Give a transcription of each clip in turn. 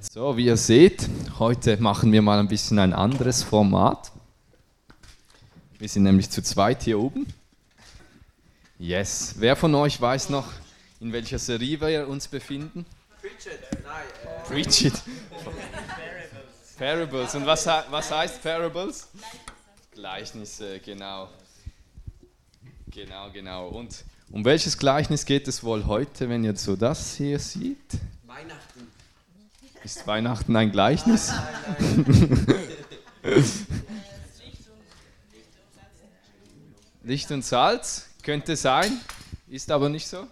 So, wie ihr seht, heute machen wir mal ein bisschen ein anderes Format. Wir sind nämlich zu zweit hier oben. Yes. Wer von euch weiß noch, in welcher Serie wir uns befinden? Preach it. Nein. Äh Preach it. Parables. Und was, was heißt Parables? Gleichnisse, genau. Genau, genau. Und um welches Gleichnis geht es wohl heute, wenn ihr so das hier seht? Weihnachten. Ist Weihnachten ein Gleichnis? Licht und Salz könnte sein, ist aber nicht so.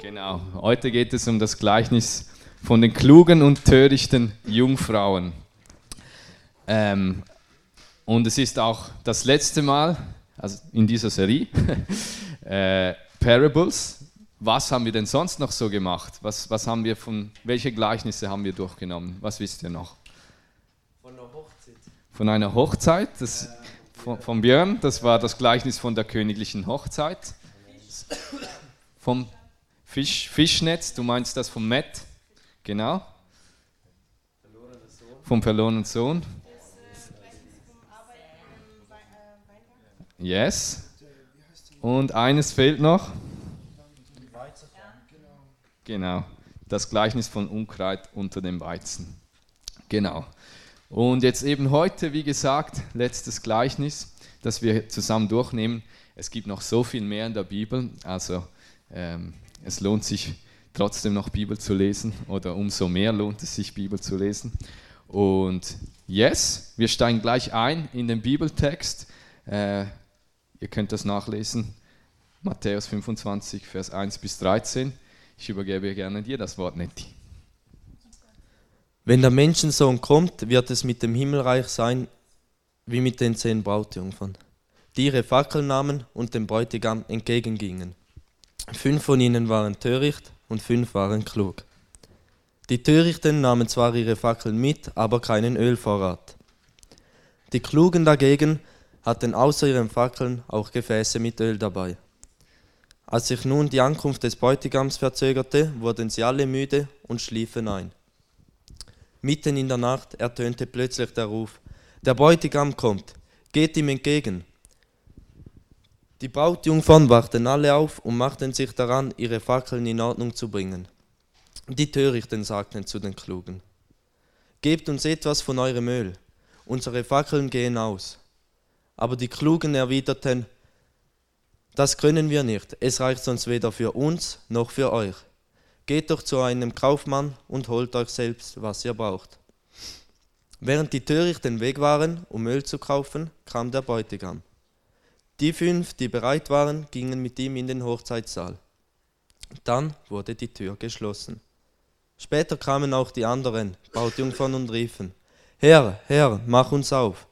Genau, heute geht es um das Gleichnis von den klugen und törichten Jungfrauen. Ähm, und es ist auch das letzte Mal, also in dieser Serie, äh, Parables. Was haben wir denn sonst noch so gemacht? Was, was haben wir von, welche Gleichnisse haben wir durchgenommen? Was wisst ihr noch? Von einer Hochzeit. Von einer Hochzeit, das, von, von Björn, das war das Gleichnis von der königlichen Hochzeit. Vom Fisch, Fischnetz, du meinst das vom Matt? Genau. Vom verlorenen Sohn. Yes. Und eines fehlt noch. Genau. Das Gleichnis von Unkraut unter dem Weizen. Genau. Und jetzt eben heute, wie gesagt, letztes Gleichnis, das wir zusammen durchnehmen. Es gibt noch so viel mehr in der Bibel, also ähm, es lohnt sich trotzdem noch Bibel zu lesen oder umso mehr lohnt es sich, Bibel zu lesen. Und yes, wir steigen gleich ein in den Bibeltext. Äh, ihr könnt das nachlesen, Matthäus 25, Vers 1 bis 13. Ich übergebe gerne dir das Wort, Netti. Wenn der Menschensohn kommt, wird es mit dem Himmelreich sein wie mit den zehn Brautjungfern, die ihre Fackeln nahmen und dem Bräutigam entgegengingen. Fünf von ihnen waren töricht und fünf waren klug. Die Törichten nahmen zwar ihre Fackeln mit, aber keinen Ölvorrat. Die Klugen dagegen hatten außer ihren Fackeln auch Gefäße mit Öl dabei. Als sich nun die Ankunft des Bräutigams verzögerte, wurden sie alle müde und schliefen ein. Mitten in der Nacht ertönte plötzlich der Ruf, der Bräutigam kommt, geht ihm entgegen. Die Brautjungfern wachten alle auf und machten sich daran, ihre Fackeln in Ordnung zu bringen. Die Törichten sagten zu den Klugen, Gebt uns etwas von eurem Öl, unsere Fackeln gehen aus. Aber die Klugen erwiderten, Das können wir nicht, es reicht sonst weder für uns noch für euch. Geht doch zu einem Kaufmann und holt euch selbst, was ihr braucht. Während die Törichten weg waren, um Öl zu kaufen, kam der Bräutigam. Die fünf, die bereit waren, gingen mit ihm in den Hochzeitssaal. Dann wurde die Tür geschlossen. Später kamen auch die anderen Brautjungfern und riefen, Herr, Herr, mach uns auf.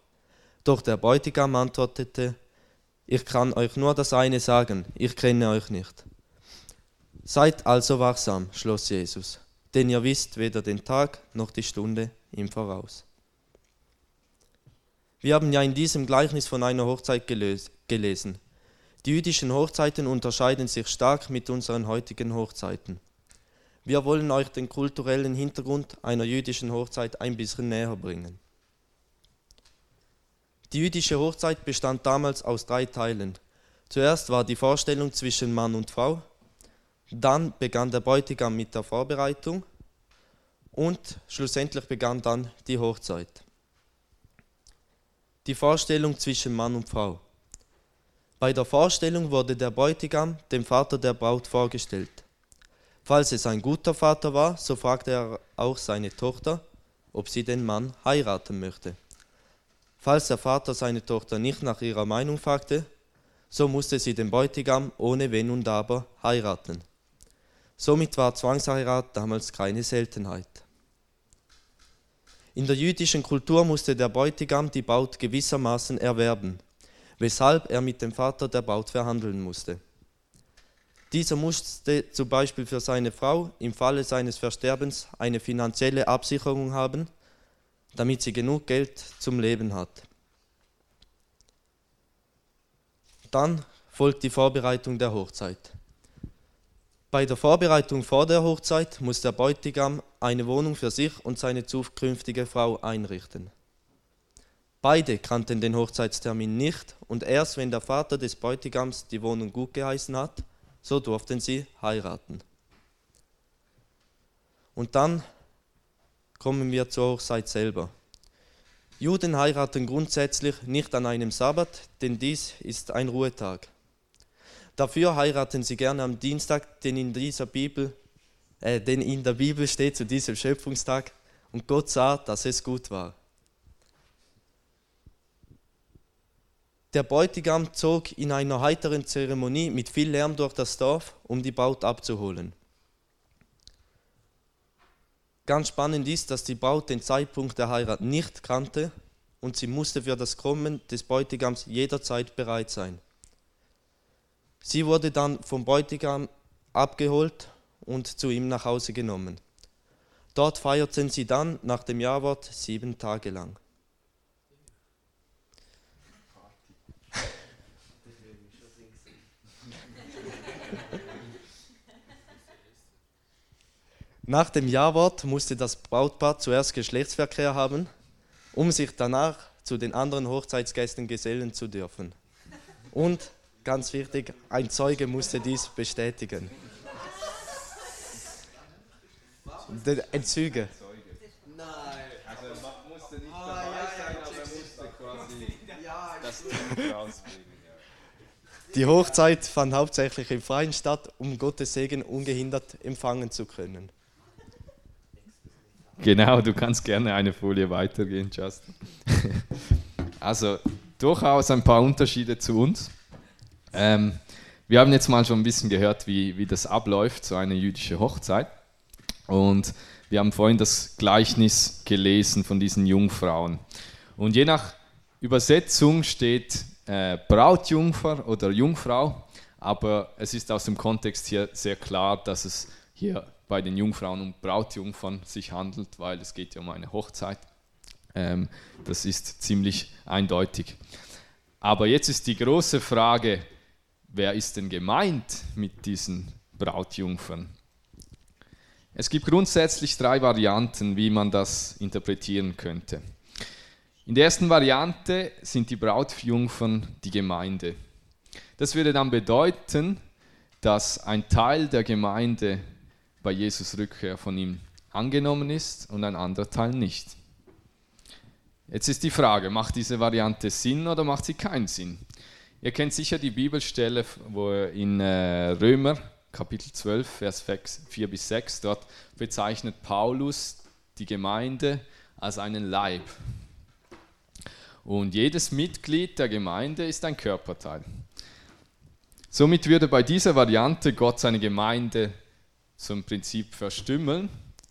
Doch der Bräutigam antwortete, ich kann euch nur das eine sagen, ich kenne euch nicht. Seid also wachsam, schloss Jesus, denn ihr wisst weder den Tag noch die Stunde im Voraus. Wir haben ja in diesem Gleichnis von einer Hochzeit gelesen. Die jüdischen Hochzeiten unterscheiden sich stark mit unseren heutigen Hochzeiten. Wir wollen euch den kulturellen Hintergrund einer jüdischen Hochzeit ein bisschen näher bringen. Die jüdische Hochzeit bestand damals aus drei Teilen. Zuerst war die Vorstellung zwischen Mann und Frau, dann begann der Bräutigam mit der Vorbereitung und schlussendlich begann dann die Hochzeit. Die Vorstellung zwischen Mann und Frau. Bei der Vorstellung wurde der Bräutigam dem Vater der Braut vorgestellt. Falls es ein guter Vater war, so fragte er auch seine Tochter, ob sie den Mann heiraten möchte. Falls der Vater seine Tochter nicht nach ihrer Meinung fragte, so musste sie den Bräutigam ohne Wenn und Aber heiraten. Somit war Zwangsheirat damals keine Seltenheit. In der jüdischen Kultur musste der Bräutigam die Braut gewissermaßen erwerben weshalb er mit dem Vater der Braut verhandeln musste. Dieser musste zum Beispiel für seine Frau im Falle seines Versterbens eine finanzielle Absicherung haben, damit sie genug Geld zum Leben hat. Dann folgt die Vorbereitung der Hochzeit. Bei der Vorbereitung vor der Hochzeit muss der Bräutigam eine Wohnung für sich und seine zukünftige Frau einrichten. Beide kannten den Hochzeitstermin nicht und erst wenn der Vater des Bräutigams die Wohnung gut geheißen hat, so durften sie heiraten. Und dann kommen wir zur Hochzeit selber. Juden heiraten grundsätzlich nicht an einem Sabbat, denn dies ist ein Ruhetag. Dafür heiraten sie gerne am Dienstag, denn in dieser Bibel, äh, denn in der Bibel steht zu diesem Schöpfungstag und Gott sah, dass es gut war. Der Bräutigam zog in einer heiteren Zeremonie mit viel Lärm durch das Dorf, um die Braut abzuholen. Ganz spannend ist, dass die Braut den Zeitpunkt der Heirat nicht kannte und sie musste für das Kommen des Bräutigams jederzeit bereit sein. Sie wurde dann vom Bräutigam abgeholt und zu ihm nach Hause genommen. Dort feierten sie dann nach dem Jawort sieben Tage lang. Nach dem Ja-Wort musste das Brautpaar zuerst Geschlechtsverkehr haben, um sich danach zu den anderen Hochzeitsgästen gesellen zu dürfen. Und ganz wichtig, ein Zeuge musste dies bestätigen. Ein Zeuge. Nein. Also man musste nicht dabei aber er musste quasi das rausbringen. Die Hochzeit fand hauptsächlich im Freien statt, um Gottes Segen ungehindert empfangen zu können. Genau, du kannst gerne eine Folie weitergehen, Justin. also durchaus ein paar Unterschiede zu uns. Ähm, wir haben jetzt mal schon ein bisschen gehört, wie, wie das abläuft, so eine jüdische Hochzeit. Und wir haben vorhin das Gleichnis gelesen von diesen Jungfrauen. Und je nach Übersetzung steht äh, Brautjungfer oder Jungfrau, aber es ist aus dem Kontext hier sehr klar, dass es hier bei den Jungfrauen und Brautjungfern sich handelt, weil es geht ja um eine Hochzeit. Ähm, das ist ziemlich eindeutig. Aber jetzt ist die große Frage, wer ist denn gemeint mit diesen Brautjungfern? Es gibt grundsätzlich drei Varianten, wie man das interpretieren könnte. In der ersten Variante sind die Brautjungfern die Gemeinde. Das würde dann bedeuten, dass ein Teil der Gemeinde bei Jesus Rückkehr von ihm angenommen ist und ein anderer Teil nicht. Jetzt ist die Frage, macht diese Variante Sinn oder macht sie keinen Sinn? Ihr kennt sicher die Bibelstelle, wo in äh, Römer Kapitel 12, Vers 4 bis 6, dort bezeichnet Paulus die Gemeinde als einen Leib. Und jedes Mitglied der Gemeinde ist ein Körperteil. Somit würde bei dieser Variante Gott seine Gemeinde zum Prinzip verstümmeln,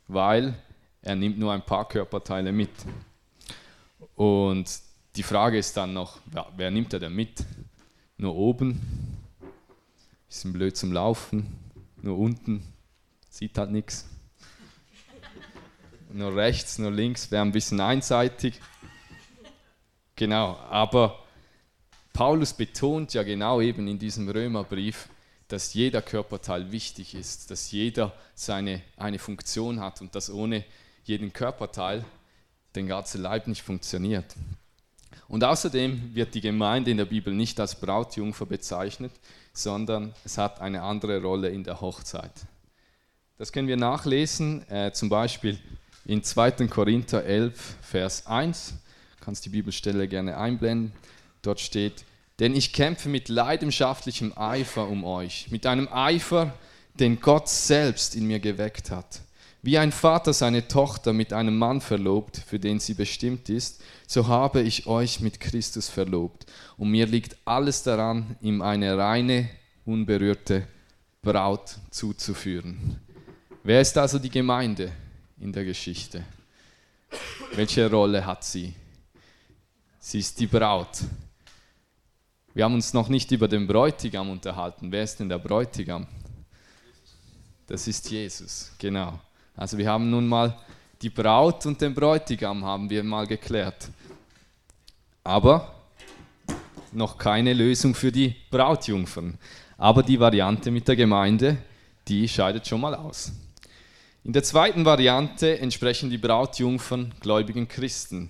weil er nimmt nur ein paar Körperteile mit. Und die Frage ist dann noch, wer, wer nimmt er denn mit? Nur oben, bisschen blöd zum Laufen, nur unten, sieht halt nichts. Nur rechts, nur links wäre ein bisschen einseitig. Genau, aber Paulus betont ja genau eben in diesem Römerbrief, dass jeder Körperteil wichtig ist, dass jeder seine eine Funktion hat und dass ohne jeden Körperteil der ganze Leib nicht funktioniert. Und außerdem wird die Gemeinde in der Bibel nicht als Brautjungfer bezeichnet, sondern es hat eine andere Rolle in der Hochzeit. Das können wir nachlesen, äh, zum Beispiel in 2. Korinther 11, Vers 1. Du kannst die Bibelstelle gerne einblenden. Dort steht, denn ich kämpfe mit leidenschaftlichem Eifer um euch, mit einem Eifer, den Gott selbst in mir geweckt hat. Wie ein Vater seine Tochter mit einem Mann verlobt, für den sie bestimmt ist, so habe ich euch mit Christus verlobt. Und mir liegt alles daran, ihm eine reine, unberührte Braut zuzuführen. Wer ist also die Gemeinde in der Geschichte? Welche Rolle hat sie? Sie ist die Braut. Wir haben uns noch nicht über den Bräutigam unterhalten. Wer ist denn der Bräutigam? Das ist Jesus, genau. Also wir haben nun mal die Braut und den Bräutigam haben wir mal geklärt. Aber noch keine Lösung für die Brautjungfern. Aber die Variante mit der Gemeinde, die scheidet schon mal aus. In der zweiten Variante entsprechen die Brautjungfern gläubigen Christen.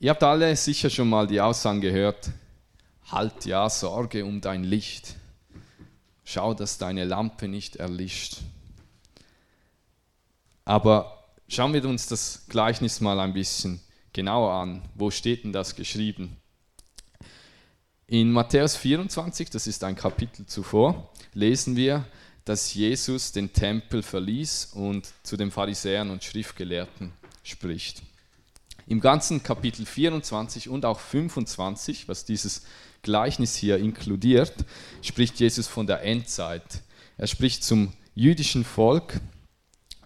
Ihr habt alle sicher schon mal die Aussagen gehört, halt ja Sorge um dein Licht, schau, dass deine Lampe nicht erlischt. Aber schauen wir uns das Gleichnis mal ein bisschen genauer an. Wo steht denn das geschrieben? In Matthäus 24, das ist ein Kapitel zuvor, lesen wir, dass Jesus den Tempel verließ und zu den Pharisäern und Schriftgelehrten spricht. Im ganzen Kapitel 24 und auch 25, was dieses Gleichnis hier inkludiert, spricht Jesus von der Endzeit. Er spricht zum jüdischen Volk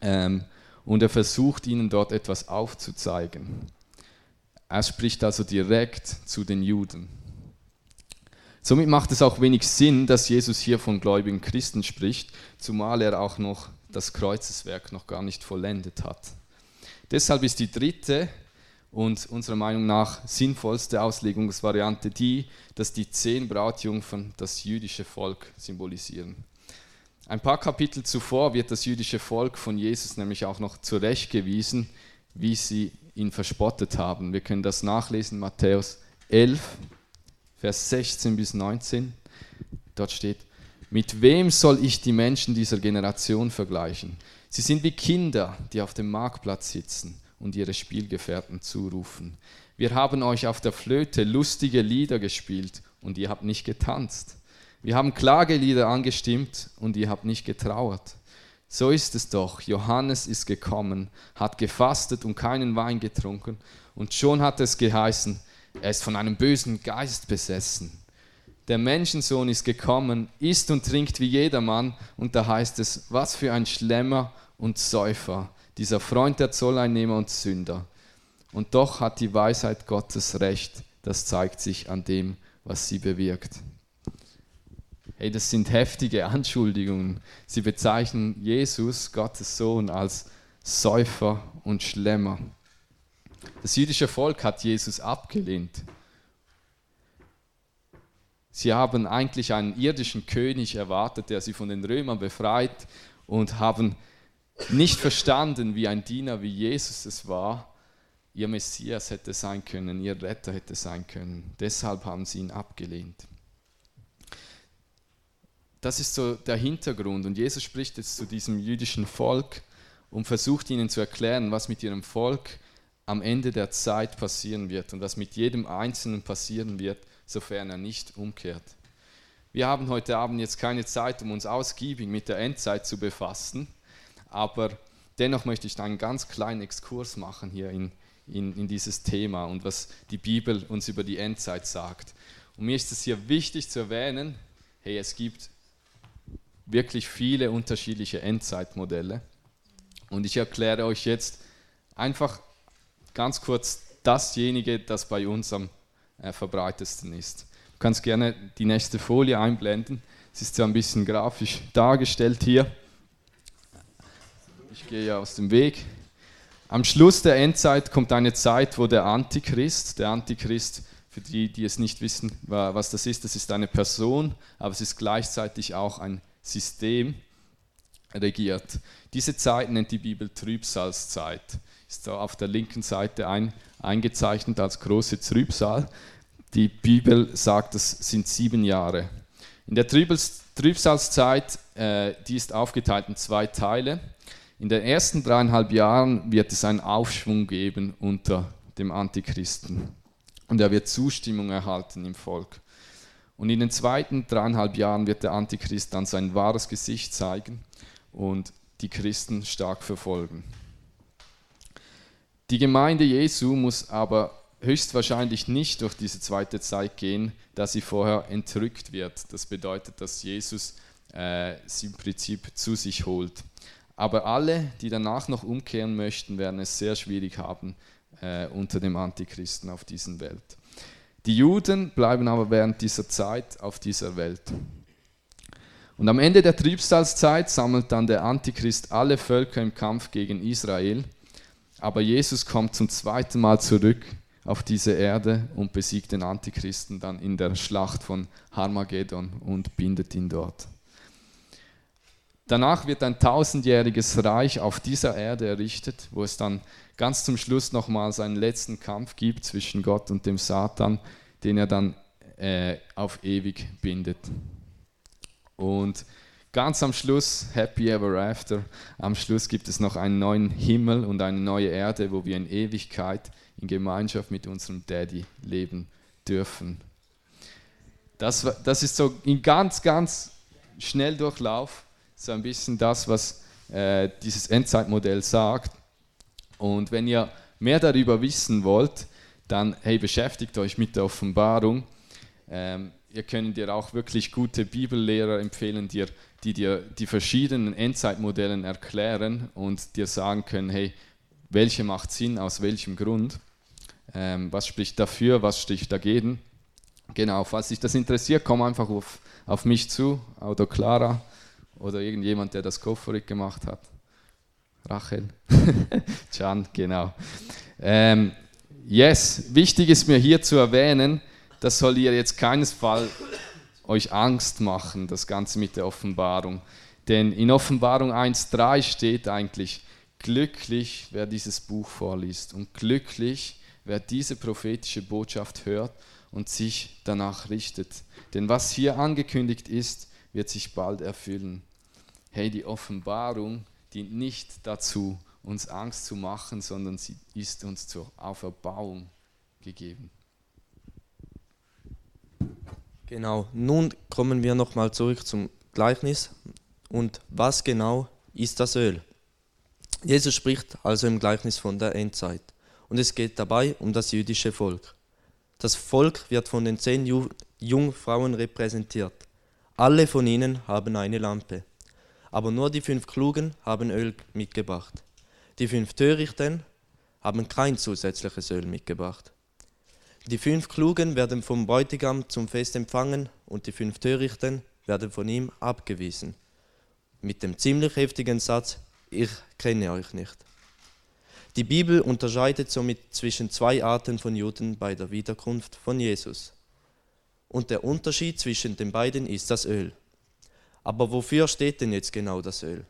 ähm, und er versucht ihnen dort etwas aufzuzeigen. Er spricht also direkt zu den Juden. Somit macht es auch wenig Sinn, dass Jesus hier von gläubigen Christen spricht, zumal er auch noch das Kreuzeswerk noch gar nicht vollendet hat. Deshalb ist die dritte und unserer Meinung nach sinnvollste Auslegungsvariante die, dass die zehn Brautjungfern das jüdische Volk symbolisieren. Ein paar Kapitel zuvor wird das jüdische Volk von Jesus nämlich auch noch zurechtgewiesen, wie sie ihn verspottet haben. Wir können das nachlesen, Matthäus 11, Vers 16 bis 19. Dort steht, mit wem soll ich die Menschen dieser Generation vergleichen? Sie sind wie Kinder, die auf dem Marktplatz sitzen und ihre Spielgefährten zurufen. Wir haben euch auf der Flöte lustige Lieder gespielt und ihr habt nicht getanzt. Wir haben Klagelieder angestimmt und ihr habt nicht getrauert. So ist es doch. Johannes ist gekommen, hat gefastet und keinen Wein getrunken und schon hat es geheißen, er ist von einem bösen Geist besessen. Der Menschensohn ist gekommen, isst und trinkt wie jedermann, und da heißt es, was für ein Schlemmer und Säufer, dieser Freund der Zolleinnehmer und Sünder. Und doch hat die Weisheit Gottes recht, das zeigt sich an dem, was sie bewirkt. Hey, das sind heftige Anschuldigungen. Sie bezeichnen Jesus, Gottes Sohn, als Säufer und Schlemmer. Das jüdische Volk hat Jesus abgelehnt. Sie haben eigentlich einen irdischen König erwartet, der sie von den Römern befreit und haben nicht verstanden, wie ein Diener wie Jesus es war, ihr Messias hätte sein können, ihr Retter hätte sein können. Deshalb haben sie ihn abgelehnt. Das ist so der Hintergrund. Und Jesus spricht jetzt zu diesem jüdischen Volk und versucht ihnen zu erklären, was mit ihrem Volk am Ende der Zeit passieren wird und was mit jedem Einzelnen passieren wird, sofern er nicht umkehrt. Wir haben heute Abend jetzt keine Zeit, um uns ausgiebig mit der Endzeit zu befassen, aber dennoch möchte ich einen ganz kleinen Exkurs machen hier in, in, in dieses Thema und was die Bibel uns über die Endzeit sagt. Und mir ist es hier wichtig zu erwähnen, hey, es gibt wirklich viele unterschiedliche Endzeitmodelle und ich erkläre euch jetzt einfach ganz kurz dasjenige, das bei uns am äh, verbreitesten ist. Du kannst gerne die nächste Folie einblenden. Es ist ja ein bisschen grafisch dargestellt hier. Gehe ja aus dem Weg. Am Schluss der Endzeit kommt eine Zeit, wo der Antichrist, der Antichrist, für die, die es nicht wissen, was das ist, das ist eine Person, aber es ist gleichzeitig auch ein System, regiert. Diese Zeit nennt die Bibel Trübsalzeit ist da auf der linken Seite ein, eingezeichnet als große Trübsal. Die Bibel sagt, es sind sieben Jahre. In der Trübsalzeit, äh, die ist aufgeteilt in zwei Teile. In den ersten dreieinhalb Jahren wird es einen Aufschwung geben unter dem Antichristen. Und er wird Zustimmung erhalten im Volk. Und in den zweiten dreieinhalb Jahren wird der Antichrist dann sein wahres Gesicht zeigen und die Christen stark verfolgen. Die Gemeinde Jesu muss aber höchstwahrscheinlich nicht durch diese zweite Zeit gehen, da sie vorher entrückt wird. Das bedeutet, dass Jesus äh, sie im Prinzip zu sich holt. Aber alle, die danach noch umkehren möchten, werden es sehr schwierig haben äh, unter dem Antichristen auf dieser Welt. Die Juden bleiben aber während dieser Zeit auf dieser Welt. Und am Ende der Trübsalzeit sammelt dann der Antichrist alle Völker im Kampf gegen Israel aber Jesus kommt zum zweiten Mal zurück auf diese Erde und besiegt den Antichristen dann in der Schlacht von Harmageddon und bindet ihn dort. Danach wird ein tausendjähriges Reich auf dieser Erde errichtet, wo es dann ganz zum Schluss nochmals einen letzten Kampf gibt zwischen Gott und dem Satan, den er dann äh, auf ewig bindet. Und ganz am Schluss, Happy Ever After, am Schluss gibt es noch einen neuen Himmel und eine neue Erde, wo wir in Ewigkeit in Gemeinschaft mit unserem Daddy leben dürfen. Das, das ist so in ganz, ganz Schnelldurchlauf so ein bisschen das, was äh, dieses Endzeitmodell sagt. Und wenn ihr mehr darüber wissen wollt, dann hey, beschäftigt euch mit der Offenbarung. Ähm, ihr könnt dir auch wirklich gute Bibellehrer empfehlen, die, die dir die verschiedenen Endzeitmodellen erklären und dir sagen können, hey, welche macht Sinn, aus welchem Grund, ähm, was spricht dafür, was spricht dagegen. Genau, falls dich das interessiert, komm einfach auf, auf mich zu, oder Clara oder irgendjemand, der das Koforik gemacht hat. Rachel, Can, genau. Ähm, yes, wichtig ist mir hier zu erwähnen, das soll ihr jetzt keinesfalls euch Angst machen, das Ganze mit der Offenbarung. Denn in Offenbarung 1.3 steht eigentlich, glücklich, wer dieses Buch vorliest und glücklich, wer diese prophetische Botschaft hört und sich danach richtet. Denn was hier angekündigt ist, wird sich bald erfüllen. Hey, die Offenbarung dient nicht dazu, uns Angst zu machen, sondern sie ist uns zur Auferbauung gegeben. Genau, nun kommen wir nochmal zurück zum Gleichnis. Und was genau ist das Öl? Jesus spricht also im Gleichnis von der Endzeit. Und es geht dabei um das jüdische Volk. Das Volk wird von den zehn Jungfrauen repräsentiert. Alle von ihnen haben eine Lampe. Aber nur die fünf Klugen haben Öl mitgebracht. Die fünf Törichten haben kein zusätzliches Öl mitgebracht. Die fünf Klugen werden vom Bräutigam zum Fest empfangen und die fünf Törichten werden von ihm abgewiesen. Mit dem ziemlich heftigen Satz, ich kenne euch nicht. Die Bibel unterscheidet somit zwischen zwei Arten von Juden bei der Wiederkunft von Jesus. Und der Unterschied zwischen den beiden ist das Öl. Aber wofür steht denn jetzt genau das Öl?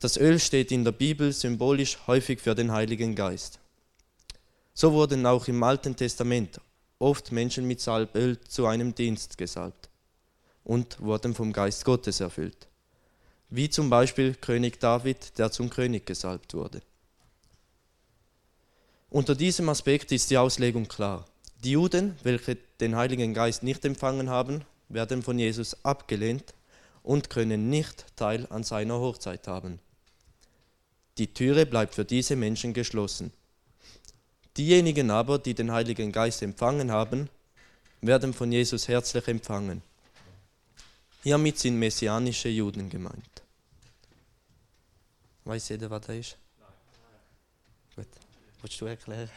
Das Öl steht in der Bibel symbolisch häufig für den Heiligen Geist. So wurden auch im Alten Testament oft Menschen mit Salböl zu einem Dienst gesalbt und wurden vom Geist Gottes erfüllt. Wie zum Beispiel König David, der zum König gesalbt wurde. Unter diesem Aspekt ist die Auslegung klar. Die Juden, welche den Heiligen Geist nicht empfangen haben, werden von Jesus abgelehnt und können nicht Teil an seiner Hochzeit haben. Die Türe bleibt für diese Menschen geschlossen. Diejenigen aber, die den Heiligen Geist empfangen haben, werden von Jesus herzlich empfangen. Hiermit sind messianische Juden gemeint. Weiß jeder, was das ist? Gut. Willst du erklären?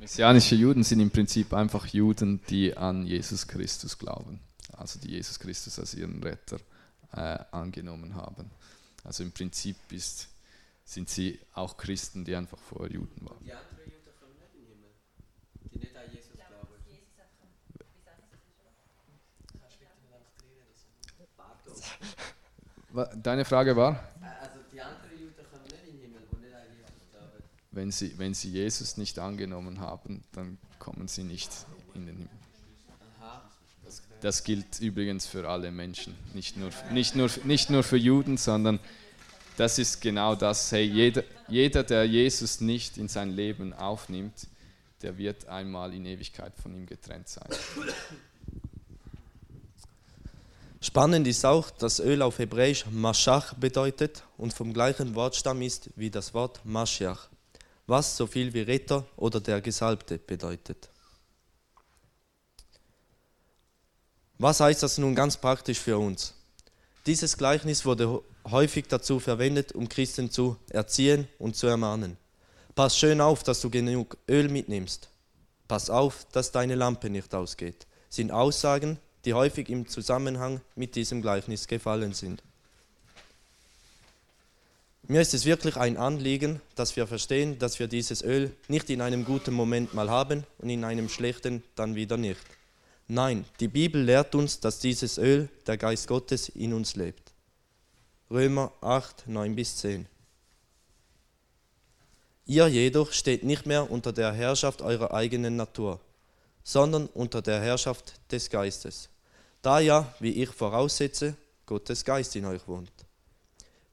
Messianische Juden sind im Prinzip einfach Juden, die an Jesus Christus glauben. Also die Jesus Christus als ihren Retter äh, angenommen haben. Also im Prinzip ist, sind sie auch Christen, die einfach vorher Juden waren. Die anderen Juden kommen nicht in den Himmel, die nicht an Jesus glauben. Deine Frage war? Wenn sie, wenn sie Jesus nicht angenommen haben, dann kommen sie nicht in den Himmel. Das, gilt übrigens für alle Menschen, nicht nur, nicht, nur, nicht nur für Juden, sondern das ist genau das. Hey, jeder, jeder, der Jesus nicht in sein Leben aufnimmt, der wird einmal in Ewigkeit von ihm getrennt sein. Spannend ist auch, dass Öl auf Hebräisch Maschach bedeutet und vom gleichen Wortstamm ist wie das Wort Maschiach was so viel wie Retter oder der Gesalbte bedeutet. Was heißt das nun ganz praktisch für uns? Dieses Gleichnis wurde häufig dazu verwendet, um Christen zu erziehen und zu ermahnen. Pass schön auf, dass du genug Öl mitnimmst. Pass auf, dass deine Lampe nicht ausgeht. Sind Aussagen, die häufig im Zusammenhang mit diesem Gleichnis gefallen sind. Mir ist es wirklich ein Anliegen, dass wir verstehen, dass wir dieses Öl nicht in einem guten Moment mal haben und in einem schlechten dann wieder nicht. Nein, die Bibel lehrt uns, dass dieses Öl, der Geist Gottes, in uns lebt. Römer 8, 9 bis 10. Ihr jedoch steht nicht mehr unter der Herrschaft eurer eigenen Natur, sondern unter der Herrschaft des Geistes. Da ja, wie ich voraussetze, Gottes Geist in euch wohnt.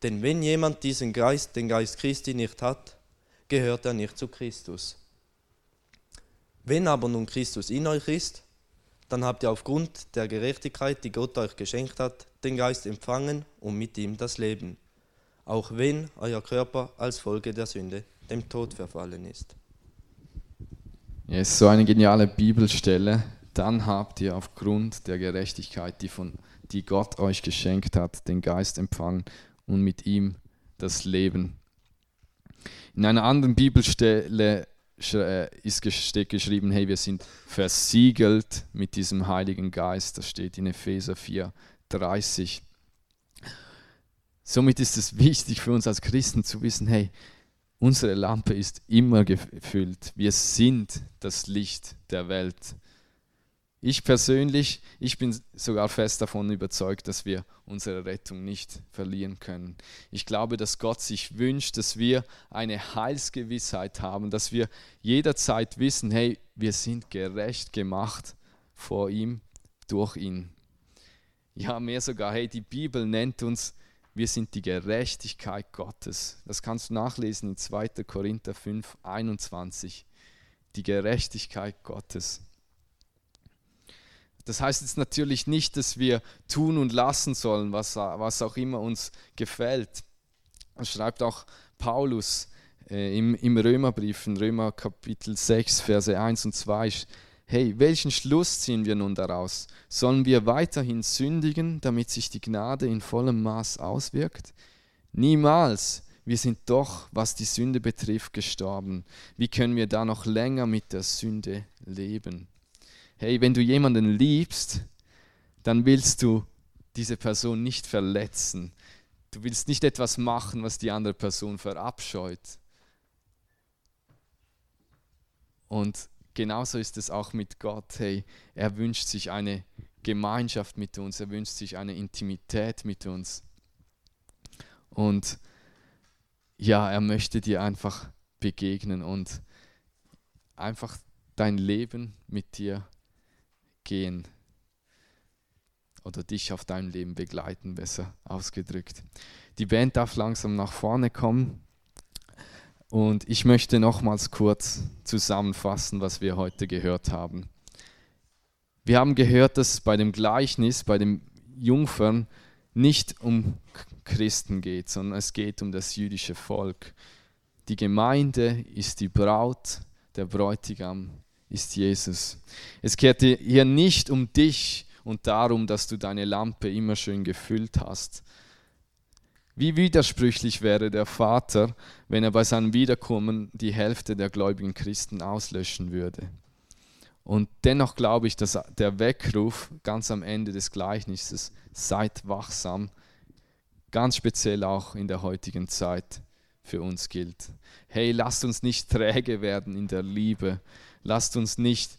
Denn wenn jemand diesen Geist, den Geist Christi nicht hat, gehört er nicht zu Christus. Wenn aber nun Christus in euch ist, dann habt ihr aufgrund der Gerechtigkeit, die Gott euch geschenkt hat, den Geist empfangen und mit ihm das Leben, auch wenn euer Körper als Folge der Sünde dem Tod verfallen ist. Ist so eine geniale Bibelstelle. Dann habt ihr aufgrund der Gerechtigkeit, die, von, die Gott euch geschenkt hat, den Geist empfangen und mit ihm das Leben. In einer anderen Bibelstelle äh, ist, geschrieben, hey, wir sind versiegelt mit diesem Heiligen Geist. Das steht in Epheser 4, 30. Somit ist es wichtig für uns als Christen zu wissen, hey, unsere Lampe ist immer gefüllt. Wir sind das Licht der Welt. Ich persönlich, ich bin sogar fest davon überzeugt, dass wir unsere Rettung nicht verlieren können. Ich glaube, dass Gott sich wünscht, dass wir eine Heilsgewissheit haben, dass wir jederzeit wissen, hey, wir sind gerecht gemacht vor ihm, durch ihn. Ja, mehr sogar, hey, die Bibel nennt uns, wir sind die Gerechtigkeit Gottes. Das kannst du nachlesen in 2. Korinther 5, 21. Die Gerechtigkeit Gottes. Das heißt jetzt natürlich nicht, dass wir tun und lassen sollen, was, was auch immer uns gefällt. Das schreibt auch Paulus äh, im, im Römerbrief, in Römer Kapitel 6, Verse 1 und 2. Hey, welchen Schluss ziehen wir nun daraus? Sollen wir weiterhin sündigen, damit sich die Gnade in vollem Maß auswirkt? Niemals. Wir sind doch, was die Sünde betrifft, gestorben. Wie können wir da noch länger mit der Sünde leben? Hey, wenn du jemanden liebst, dann willst du diese Person nicht verletzen. Du willst nicht etwas machen, was die andere Person verabscheut. Und genauso ist es auch mit Gott. Hey, er wünscht sich eine Gemeinschaft mit uns, er wünscht sich eine Intimität mit uns. Und ja, er möchte dir einfach begegnen und einfach dein Leben mit dir gehen oder dich auf deinem Leben begleiten, besser ausgedrückt. Die Band darf langsam nach vorne kommen und ich möchte nochmals kurz zusammenfassen, was wir heute gehört haben. Wir haben gehört, dass es bei dem Gleichnis, bei dem Jungfern nicht um Christen geht, sondern es geht um das jüdische Volk. Die Gemeinde ist die Braut, der Bräutigam ist Jesus. Es geht hier nicht um dich und darum, dass du deine Lampe immer schön gefüllt hast. Wie widersprüchlich wäre der Vater, wenn er bei seinem Wiederkommen die Hälfte der gläubigen Christen auslöschen würde. Und dennoch glaube ich, dass der Weckruf ganz am Ende des Gleichnisses, seid wachsam, ganz speziell auch in der heutigen Zeit für uns gilt. Hey, lasst uns nicht träge werden in der Liebe, lasst uns nicht,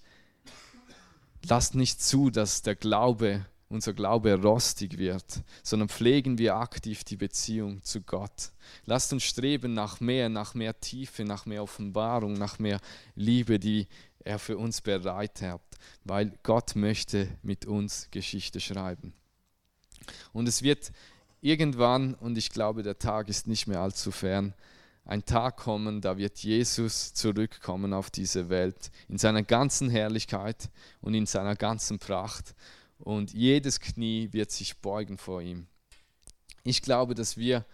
lasst nicht zu, dass der Glaube, unser Glaube rostig wird, sondern pflegen wir aktiv die Beziehung zu Gott. Lasst uns streben nach mehr, nach mehr Tiefe, nach mehr Offenbarung, nach mehr Liebe, die er für uns bereit hat, weil Gott möchte mit uns Geschichte schreiben. Und es wird irgendwann, und ich glaube, der Tag ist nicht mehr allzu fern, ein Tag kommen, da wird Jesus zurückkommen auf diese Welt in seiner ganzen Herrlichkeit und in seiner ganzen Pracht. Und jedes Knie wird sich beugen vor ihm. Ich glaube, dass wir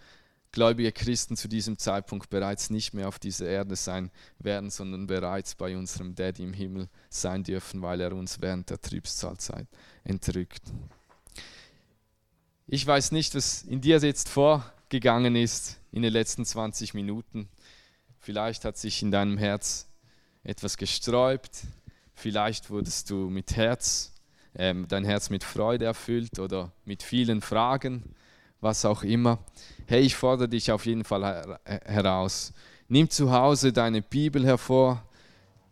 gläubige Christen zu diesem Zeitpunkt bereits nicht mehr auf dieser Erde sein werden, sondern bereits bei unserem Daddy im Himmel sein dürfen, weil er uns während der Trübsalzeit entrückt. Ich weiß nicht, was in dir jetzt vorgegangen ist in den letzten 20 Minuten. Vielleicht hat sich in deinem Herz etwas gesträubt. Vielleicht wurdest du mit Herz, äh, dein Herz mit Freude erfüllt oder mit vielen Fragen, was auch immer. Hey, ich fordere dich auf jeden Fall her heraus. Nimm zu Hause deine Bibel hervor,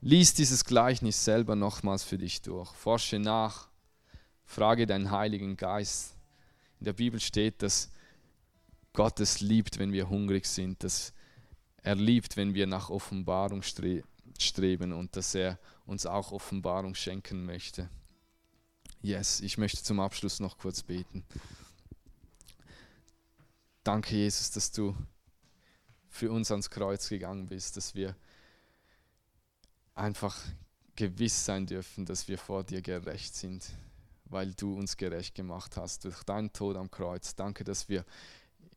lies dieses Gleichnis selber nochmals für dich durch, forsche nach, frage deinen Heiligen Geist. In der Bibel steht, dass Gott es liebt, wenn wir hungrig sind, dass er liebt, wenn wir nach Offenbarung streben und dass er uns auch Offenbarung schenken möchte. Yes, ich möchte zum Abschluss noch kurz beten. Danke, Jesus, dass du für uns ans Kreuz gegangen bist, dass wir einfach gewiss sein dürfen, dass wir vor dir gerecht sind, weil du uns gerecht gemacht hast durch deinen Tod am Kreuz. Danke, dass wir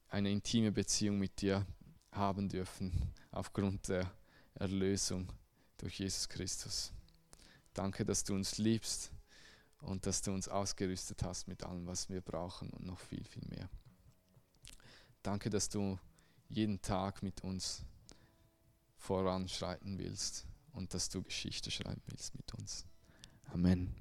eine intime Beziehung mit dir haben dürfen aufgrund der Erlösung durch Jesus Christus. Danke, dass du uns liebst und dass du uns ausgerüstet hast mit allem, was wir brauchen und noch viel, viel mehr. Danke, dass du jeden Tag mit uns voranschreiten willst und dass du Geschichte schreiben willst mit uns. Amen.